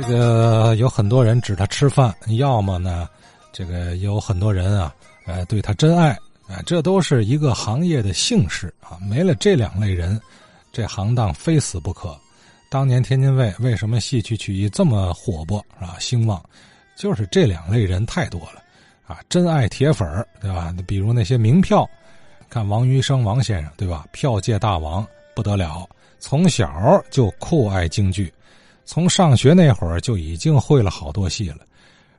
这个有很多人指他吃饭，要么呢，这个有很多人啊，呃，对他真爱，啊，这都是一个行业的幸事啊。没了这两类人，这行当非死不可。当年天津卫为什么戏曲曲艺这么火爆啊，兴旺，就是这两类人太多了啊，真爱铁粉儿对吧？比如那些名票，看王余生王先生，对吧？票界大王不得了，从小就酷爱京剧。从上学那会儿就已经会了好多戏了。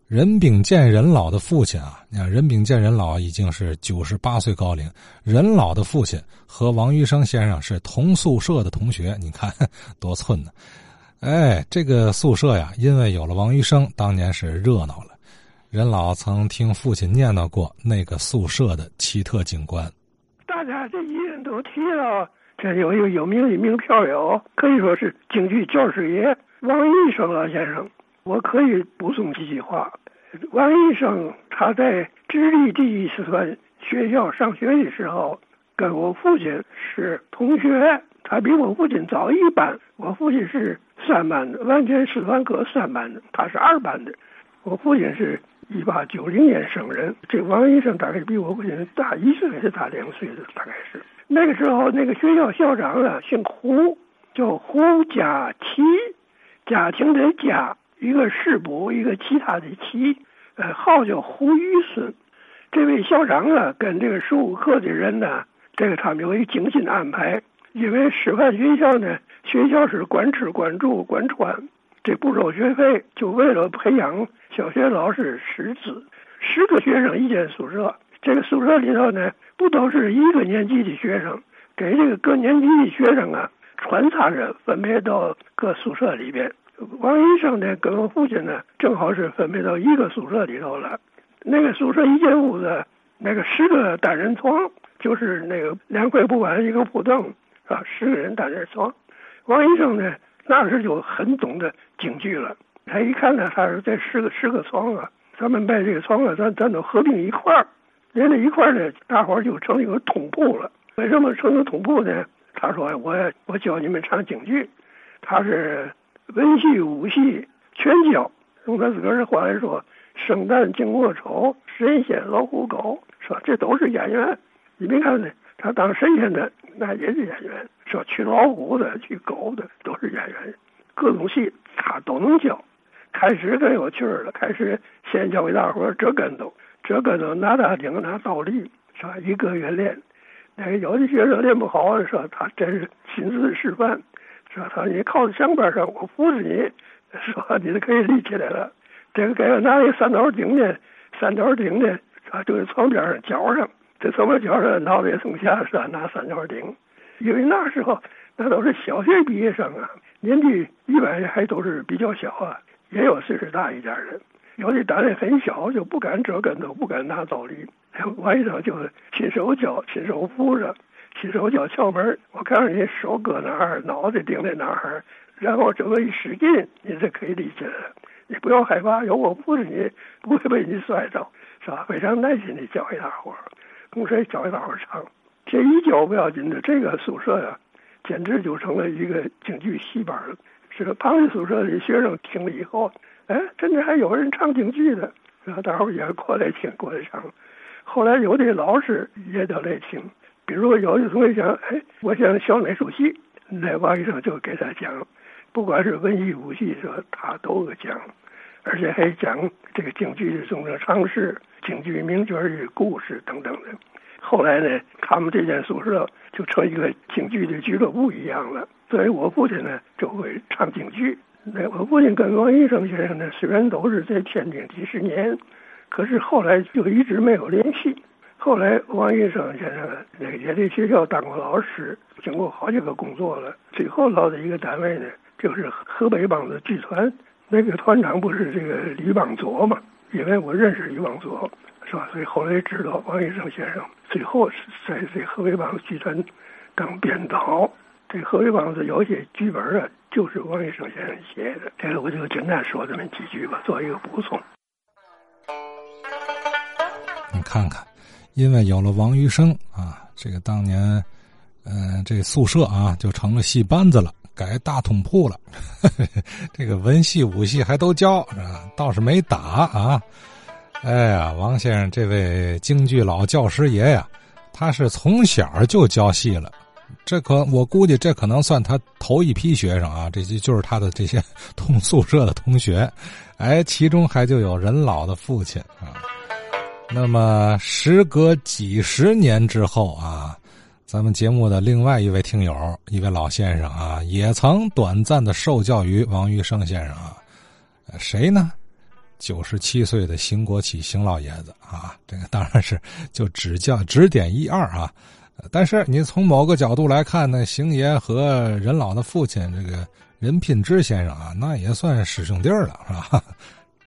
任秉建任老的父亲啊，你看任秉建任老已经是九十八岁高龄。任老的父亲和王余生先生是同宿舍的同学，你看多寸呢。哎，这个宿舍呀，因为有了王余生，当年是热闹了。任老曾听父亲念叨过那个宿舍的奇特景观。大家这一人都提了，这有有有名的名票友，可以说是京剧教师爷。王医生老先生，我可以补充几句话。王医生他在直隶第一师范学校上学的时候，跟我父亲是同学。他比我父亲早一班，我父亲是三班的，完全师范科三班的，他是二班的。我父亲是一八九零年生人，这王医生大概比我父亲大一岁还是大两岁的，大概是那个时候那个学校校长啊，姓胡，叫胡家琪。家庭的家，一个士部，一个其他的其，呃，号叫胡玉孙。这位校长啊，跟这个十五课的人呢，这个他们有一精心的安排。因为师范学校呢，学校是管吃、管住、管穿，这不收学费，就为了培养小学老师师资。十个学生一间宿舍，这个宿舍里头呢，不都是一个年级的学生，给这个各年级的学生啊。穿插着分配到各宿舍里边。王医生呢，跟我父亲呢，正好是分配到一个宿舍里头了。那个宿舍一间屋子，那个十个单人床，就是那个两块布板一个铺凳，是吧？十个人单人床。王医生呢，那时就很懂得京剧了。他一看呢，他说这十个十个床啊，咱们把这个床啊，咱咱都合并一块儿，连在一块儿呢，大伙儿就成一个通铺了。为什么成个通铺呢？他说：“我我教你们唱京剧，他是文戏武戏全教。用他自个儿的话来说，生旦净末丑，神仙老虎狗，说这都是演员。你别看呢，他当神仙的那也是演员，说去老虎的、去狗的都是演员，各种戏他都能教。开始可有趣了，开始先教给大伙儿折跟头，折跟头拿大顶拿倒立，是吧？一个月练。”哎，有的学生练不好，说他真是亲自示范，说他你靠在墙边上，我扶着你，说你就可以立起来了。这个该拿那三头顶呢，三头顶呢，啊，就在床边上脚上，这床边脚上脑袋从下是拿三头顶，因为那时候那都是小学毕业生啊，年纪一般还都是比较小啊，也有岁数大一点的，有的胆子很小，就不敢折跟头，不敢拿倒立。晚上就亲手教，亲手扶着，亲手教窍门我告诉你，手搁哪儿，脑袋顶在哪儿，然后这么一使劲，你就可以立起来。你不要害怕，有我扶着你，不会被你摔着，是吧？非常耐心的教给大伙儿，同时也教给大伙儿唱。这一教不要紧的，这个宿舍呀，简直就成了一个京剧戏班了。这个旁的宿舍的学生听了以后，哎，真的还有人唱京剧的，然后大伙儿也过来听，过来唱。后来有的老师也都来听，比如有的同学讲：“哎，我想学哪出戏？”那王医生就给他讲，不管是文艺武戏，说他都讲，而且还讲这个京剧的种种常识、京剧名角的故事等等的。后来呢，他们这间宿舍就成一个京剧的俱乐部一样了。所以我父亲呢就会唱京剧。那我父亲跟王医生先生呢，虽然都是在天津几十年。可是后来就一直没有联系。后来王医生先生也在学校当过老师，经过好几个工作了。最后落的一个单位呢，就是河北梆子剧团。那个团长不是这个李邦佐嘛？因为我认识李邦佐，是吧？所以后来知道王医生先生最后是在这河北梆子剧团当编导。这河北梆子有些剧本啊，就是王医生先生写的。这个我就简单说这么几句吧，做一个补充。你看看，因为有了王余生啊，这个当年，呃，这宿舍啊就成了戏班子了。改大通铺了，这个文戏武戏还都教，倒是没打啊。哎呀，王先生这位京剧老教师爷呀，他是从小就教戏了，这可我估计这可能算他头一批学生啊，这些就是他的这些同宿舍的同学，哎，其中还就有任老的父亲啊。那么时隔几十年之后啊，咱们节目的另外一位听友，一位老先生啊，也曾短暂的受教于王玉生先生啊，谁呢？九十七岁的邢国启邢老爷子啊，这个当然是就指教指点一二啊。但是你从某个角度来看呢，邢爷和任老的父亲这个任品之先生啊，那也算师兄弟了，是吧？